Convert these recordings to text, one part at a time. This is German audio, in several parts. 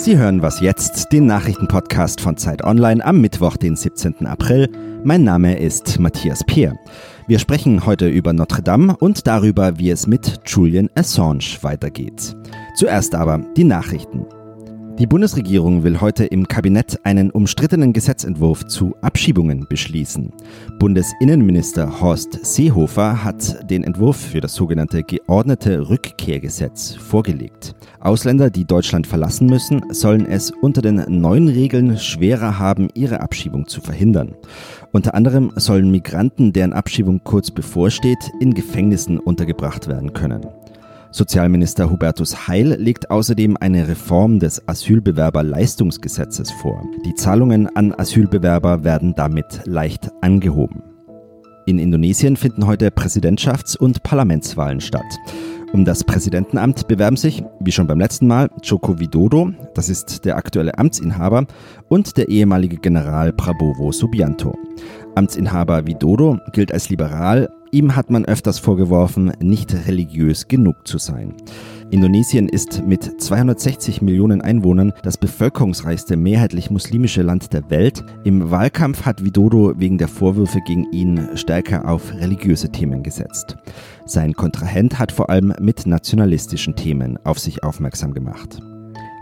Sie hören was jetzt, den Nachrichtenpodcast von Zeit Online am Mittwoch, den 17. April. Mein Name ist Matthias Peer. Wir sprechen heute über Notre Dame und darüber, wie es mit Julian Assange weitergeht. Zuerst aber die Nachrichten. Die Bundesregierung will heute im Kabinett einen umstrittenen Gesetzentwurf zu Abschiebungen beschließen. Bundesinnenminister Horst Seehofer hat den Entwurf für das sogenannte geordnete Rückkehrgesetz vorgelegt. Ausländer, die Deutschland verlassen müssen, sollen es unter den neuen Regeln schwerer haben, ihre Abschiebung zu verhindern. Unter anderem sollen Migranten, deren Abschiebung kurz bevorsteht, in Gefängnissen untergebracht werden können. Sozialminister Hubertus Heil legt außerdem eine Reform des Asylbewerberleistungsgesetzes vor. Die Zahlungen an Asylbewerber werden damit leicht angehoben. In Indonesien finden heute Präsidentschafts- und Parlamentswahlen statt. Um das Präsidentenamt bewerben sich, wie schon beim letzten Mal, Joko Widodo, das ist der aktuelle Amtsinhaber, und der ehemalige General Prabowo Subianto. Amtsinhaber Widodo gilt als liberal, ihm hat man öfters vorgeworfen, nicht religiös genug zu sein. Indonesien ist mit 260 Millionen Einwohnern das bevölkerungsreichste mehrheitlich muslimische Land der Welt. Im Wahlkampf hat Widodo wegen der Vorwürfe gegen ihn stärker auf religiöse Themen gesetzt. Sein Kontrahent hat vor allem mit nationalistischen Themen auf sich aufmerksam gemacht.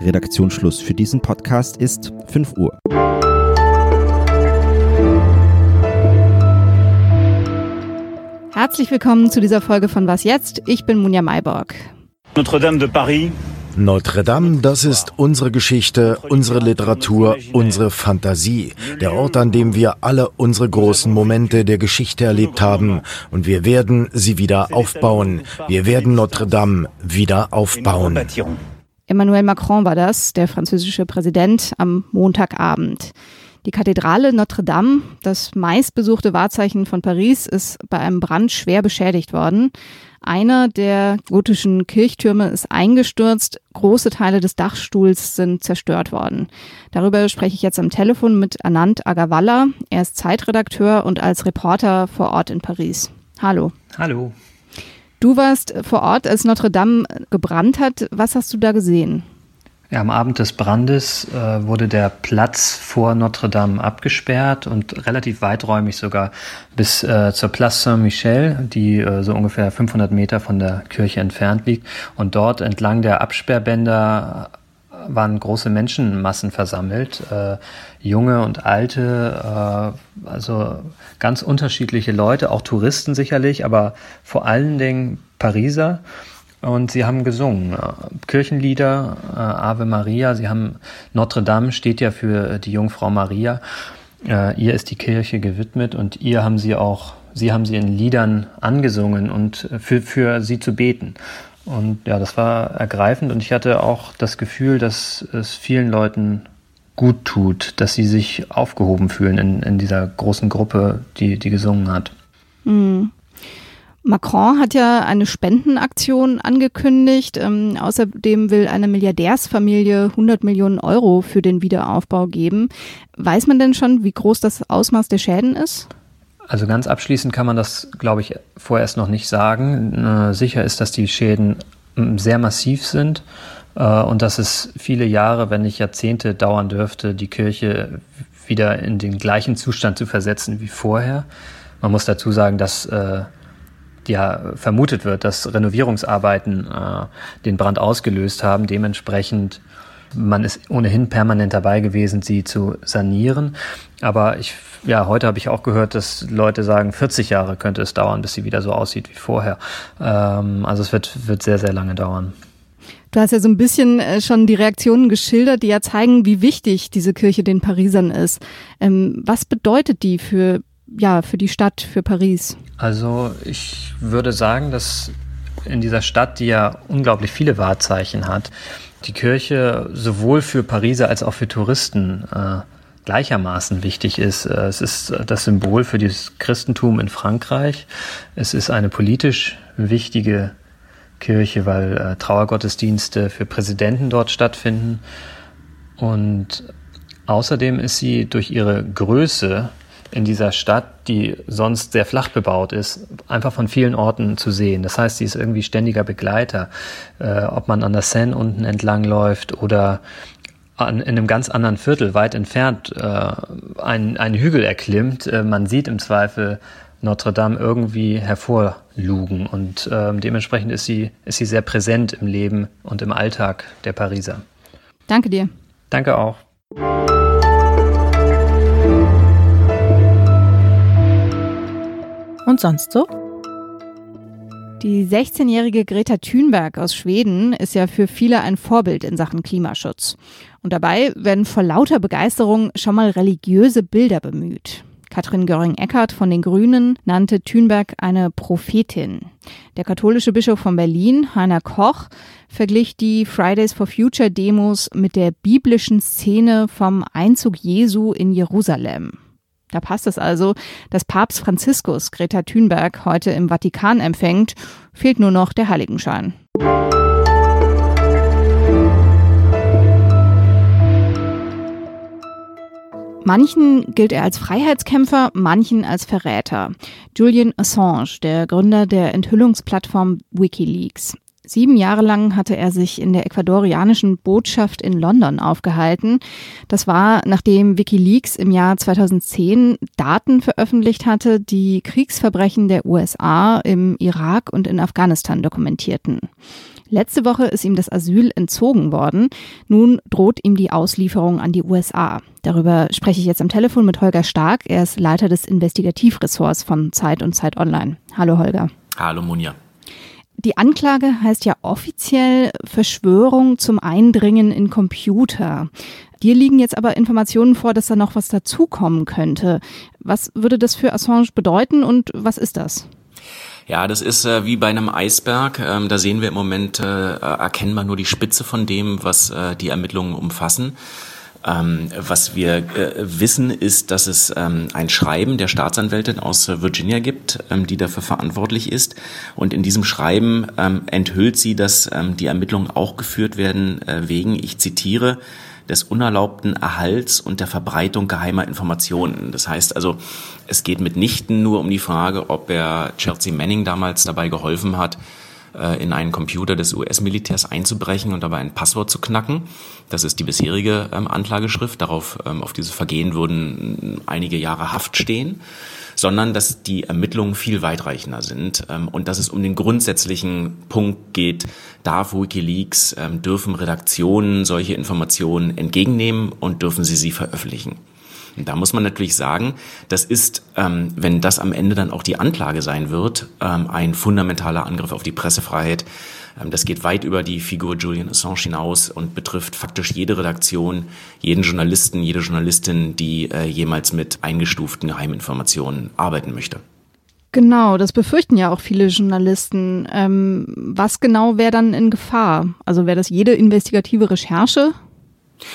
Redaktionsschluss für diesen Podcast ist 5 Uhr. Herzlich willkommen zu dieser Folge von Was jetzt? Ich bin Munja Mayborg. Notre-Dame de Paris. Notre Dame, das ist unsere Geschichte, unsere Literatur, unsere Fantasie, der Ort, an dem wir alle unsere großen Momente der Geschichte erlebt haben. Und wir werden sie wieder aufbauen. Wir werden Notre Dame wieder aufbauen. Emmanuel Macron war das, der französische Präsident, am Montagabend. Die Kathedrale Notre Dame, das meistbesuchte Wahrzeichen von Paris, ist bei einem Brand schwer beschädigt worden. Einer der gotischen Kirchtürme ist eingestürzt, große Teile des Dachstuhls sind zerstört worden. Darüber spreche ich jetzt am Telefon mit Anand Agawalla. Er ist Zeitredakteur und als Reporter vor Ort in Paris. Hallo. Hallo. Du warst vor Ort, als Notre Dame gebrannt hat. Was hast du da gesehen? Ja, am Abend des Brandes äh, wurde der Platz vor Notre Dame abgesperrt und relativ weiträumig sogar bis äh, zur Place Saint-Michel, die äh, so ungefähr 500 Meter von der Kirche entfernt liegt. Und dort entlang der Absperrbänder waren große Menschenmassen versammelt, äh, junge und alte, äh, also ganz unterschiedliche Leute, auch Touristen sicherlich, aber vor allen Dingen Pariser. Und sie haben gesungen äh, Kirchenlieder, äh, Ave Maria. Sie haben Notre Dame steht ja für die Jungfrau Maria. Äh, ihr ist die Kirche gewidmet und ihr haben sie auch, sie haben sie in Liedern angesungen und für, für sie zu beten. Und ja, das war ergreifend und ich hatte auch das Gefühl, dass es vielen Leuten gut tut, dass sie sich aufgehoben fühlen in, in dieser großen Gruppe, die, die gesungen hat. Mhm. Macron hat ja eine Spendenaktion angekündigt. Ähm, außerdem will eine Milliardärsfamilie 100 Millionen Euro für den Wiederaufbau geben. Weiß man denn schon, wie groß das Ausmaß der Schäden ist? Also ganz abschließend kann man das, glaube ich, vorerst noch nicht sagen. Sicher ist, dass die Schäden sehr massiv sind äh, und dass es viele Jahre, wenn nicht Jahrzehnte dauern dürfte, die Kirche wieder in den gleichen Zustand zu versetzen wie vorher. Man muss dazu sagen, dass äh, ja vermutet wird, dass Renovierungsarbeiten äh, den Brand ausgelöst haben. Dementsprechend man ist ohnehin permanent dabei gewesen, sie zu sanieren. Aber ich, ja, heute habe ich auch gehört, dass Leute sagen, 40 Jahre könnte es dauern, bis sie wieder so aussieht wie vorher. Ähm, also es wird, wird sehr, sehr lange dauern. Du hast ja so ein bisschen äh, schon die Reaktionen geschildert, die ja zeigen, wie wichtig diese Kirche den Parisern ist. Ähm, was bedeutet die für ja, für die Stadt, für Paris? Also ich würde sagen, dass in dieser Stadt, die ja unglaublich viele Wahrzeichen hat, die Kirche sowohl für Pariser als auch für Touristen äh, gleichermaßen wichtig ist. Äh, es ist das Symbol für das Christentum in Frankreich. Es ist eine politisch wichtige Kirche, weil äh, Trauergottesdienste für Präsidenten dort stattfinden. Und außerdem ist sie durch ihre Größe in dieser Stadt, die sonst sehr flach bebaut ist, einfach von vielen Orten zu sehen. Das heißt, sie ist irgendwie ständiger Begleiter, äh, ob man an der Seine unten entlang läuft oder an, in einem ganz anderen Viertel, weit entfernt, äh, einen, einen Hügel erklimmt, äh, man sieht im Zweifel Notre Dame irgendwie hervorlugen und äh, dementsprechend ist sie, ist sie sehr präsent im Leben und im Alltag der Pariser. Danke dir. Danke auch. Und sonst so? Die 16-jährige Greta Thunberg aus Schweden ist ja für viele ein Vorbild in Sachen Klimaschutz. Und dabei werden vor lauter Begeisterung schon mal religiöse Bilder bemüht. Katrin Göring-Eckardt von den Grünen nannte Thünberg eine Prophetin. Der katholische Bischof von Berlin, Heiner Koch, verglich die Fridays for Future Demos mit der biblischen Szene vom Einzug Jesu in Jerusalem. Da passt es also, dass Papst Franziskus Greta Thunberg heute im Vatikan empfängt, fehlt nur noch der Heiligenschein. Manchen gilt er als Freiheitskämpfer, manchen als Verräter. Julian Assange, der Gründer der Enthüllungsplattform Wikileaks. Sieben Jahre lang hatte er sich in der ecuadorianischen Botschaft in London aufgehalten. Das war, nachdem Wikileaks im Jahr 2010 Daten veröffentlicht hatte, die Kriegsverbrechen der USA im Irak und in Afghanistan dokumentierten. Letzte Woche ist ihm das Asyl entzogen worden. Nun droht ihm die Auslieferung an die USA. Darüber spreche ich jetzt am Telefon mit Holger Stark. Er ist Leiter des Investigativressorts von Zeit und Zeit Online. Hallo Holger. Hallo Munja. Die Anklage heißt ja offiziell Verschwörung zum Eindringen in Computer. Dir liegen jetzt aber Informationen vor, dass da noch was dazukommen könnte. Was würde das für Assange bedeuten und was ist das? Ja, das ist äh, wie bei einem Eisberg. Ähm, da sehen wir im Moment äh, erkennbar nur die Spitze von dem, was äh, die Ermittlungen umfassen. Ähm, was wir äh, wissen, ist, dass es ähm, ein Schreiben der Staatsanwältin aus Virginia gibt, ähm, die dafür verantwortlich ist. Und in diesem Schreiben ähm, enthüllt sie, dass ähm, die Ermittlungen auch geführt werden äh, wegen, ich zitiere, des unerlaubten Erhalts und der Verbreitung geheimer Informationen. Das heißt also, es geht mitnichten nur um die Frage, ob er Chelsea Manning damals dabei geholfen hat, äh, in einen Computer des US-Militärs einzubrechen und dabei ein Passwort zu knacken. Das ist die bisherige ähm, Anklageschrift. Darauf, ähm, auf dieses Vergehen würden einige Jahre Haft stehen sondern dass die Ermittlungen viel weitreichender sind ähm, und dass es um den grundsätzlichen Punkt geht, darf Wikileaks, ähm, dürfen Redaktionen solche Informationen entgegennehmen und dürfen sie sie veröffentlichen. Und da muss man natürlich sagen, das ist, ähm, wenn das am Ende dann auch die Anklage sein wird, ähm, ein fundamentaler Angriff auf die Pressefreiheit. Ähm, das geht weit über die Figur Julian Assange hinaus und betrifft faktisch jede Redaktion, jeden Journalisten, jede Journalistin, die äh, jemals mit eingestuften Geheiminformationen arbeiten möchte. Genau, das befürchten ja auch viele Journalisten. Ähm, was genau wäre dann in Gefahr? Also wäre das jede investigative Recherche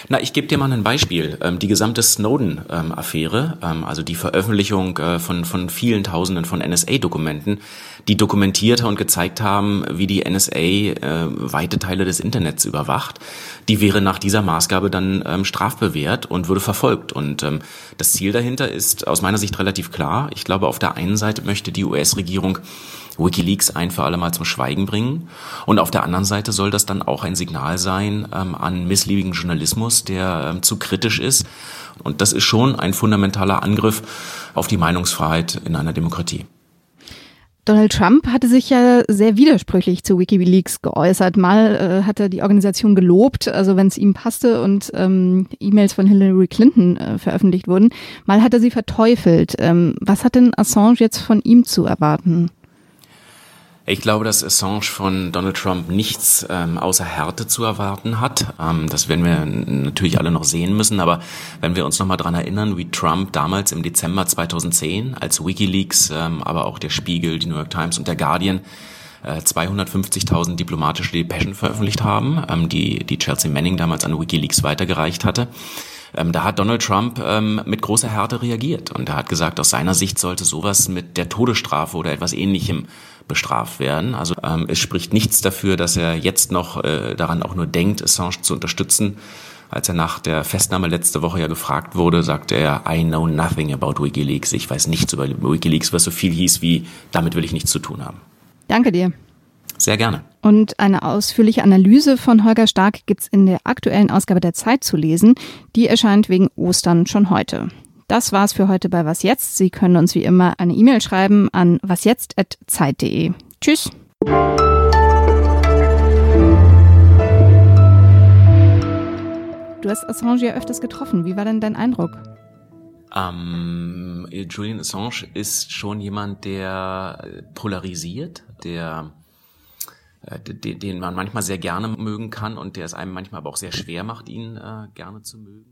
na, ich gebe dir mal ein Beispiel. Ähm, die gesamte Snowden-Affäre, ähm, also die Veröffentlichung äh, von, von vielen Tausenden von NSA-Dokumenten, die dokumentiert und gezeigt haben, wie die NSA äh, weite Teile des Internets überwacht, die wäre nach dieser Maßgabe dann ähm, strafbewehrt und würde verfolgt. Und das Ziel dahinter ist aus meiner Sicht relativ klar. Ich glaube, auf der einen Seite möchte die US-Regierung Wikileaks ein für alle Mal zum Schweigen bringen. Und auf der anderen Seite soll das dann auch ein Signal sein ähm, an missliebigen Journalismus, der ähm, zu kritisch ist. Und das ist schon ein fundamentaler Angriff auf die Meinungsfreiheit in einer Demokratie. Donald Trump hatte sich ja sehr widersprüchlich zu WikiLeaks geäußert. Mal äh, hat er die Organisation gelobt, also wenn es ihm passte und ähm, E-Mails von Hillary Clinton äh, veröffentlicht wurden. Mal hat er sie verteufelt. Ähm, was hat denn Assange jetzt von ihm zu erwarten? Ich glaube, dass Assange von Donald Trump nichts ähm, außer Härte zu erwarten hat. Ähm, das werden wir natürlich alle noch sehen müssen. Aber wenn wir uns nochmal dran erinnern, wie Trump damals im Dezember 2010, als WikiLeaks, ähm, aber auch der Spiegel, die New York Times und der Guardian 250.000 äh, diplomatische Depeschen veröffentlicht haben, ähm, die, die Chelsea Manning damals an WikiLeaks weitergereicht hatte. Ähm, da hat Donald Trump ähm, mit großer Härte reagiert und er hat gesagt, aus seiner Sicht sollte sowas mit der Todesstrafe oder etwas Ähnlichem bestraft werden. Also ähm, es spricht nichts dafür, dass er jetzt noch äh, daran auch nur denkt, Assange zu unterstützen. Als er nach der Festnahme letzte Woche ja gefragt wurde, sagte er, I know nothing about WikiLeaks. Ich weiß nichts über WikiLeaks, was so viel hieß wie, damit will ich nichts zu tun haben. Danke dir. Sehr gerne. Und eine ausführliche Analyse von Holger Stark gibt's in der aktuellen Ausgabe der Zeit zu lesen. Die erscheint wegen Ostern schon heute. Das war's für heute bei Was Jetzt. Sie können uns wie immer eine E-Mail schreiben an wasjetzt.zeit.de. Tschüss. Du hast Assange ja öfters getroffen. Wie war denn dein Eindruck? Ähm, Julian Assange ist schon jemand, der polarisiert, der äh, den man manchmal sehr gerne mögen kann und der es einem manchmal aber auch sehr schwer macht, ihn äh, gerne zu mögen.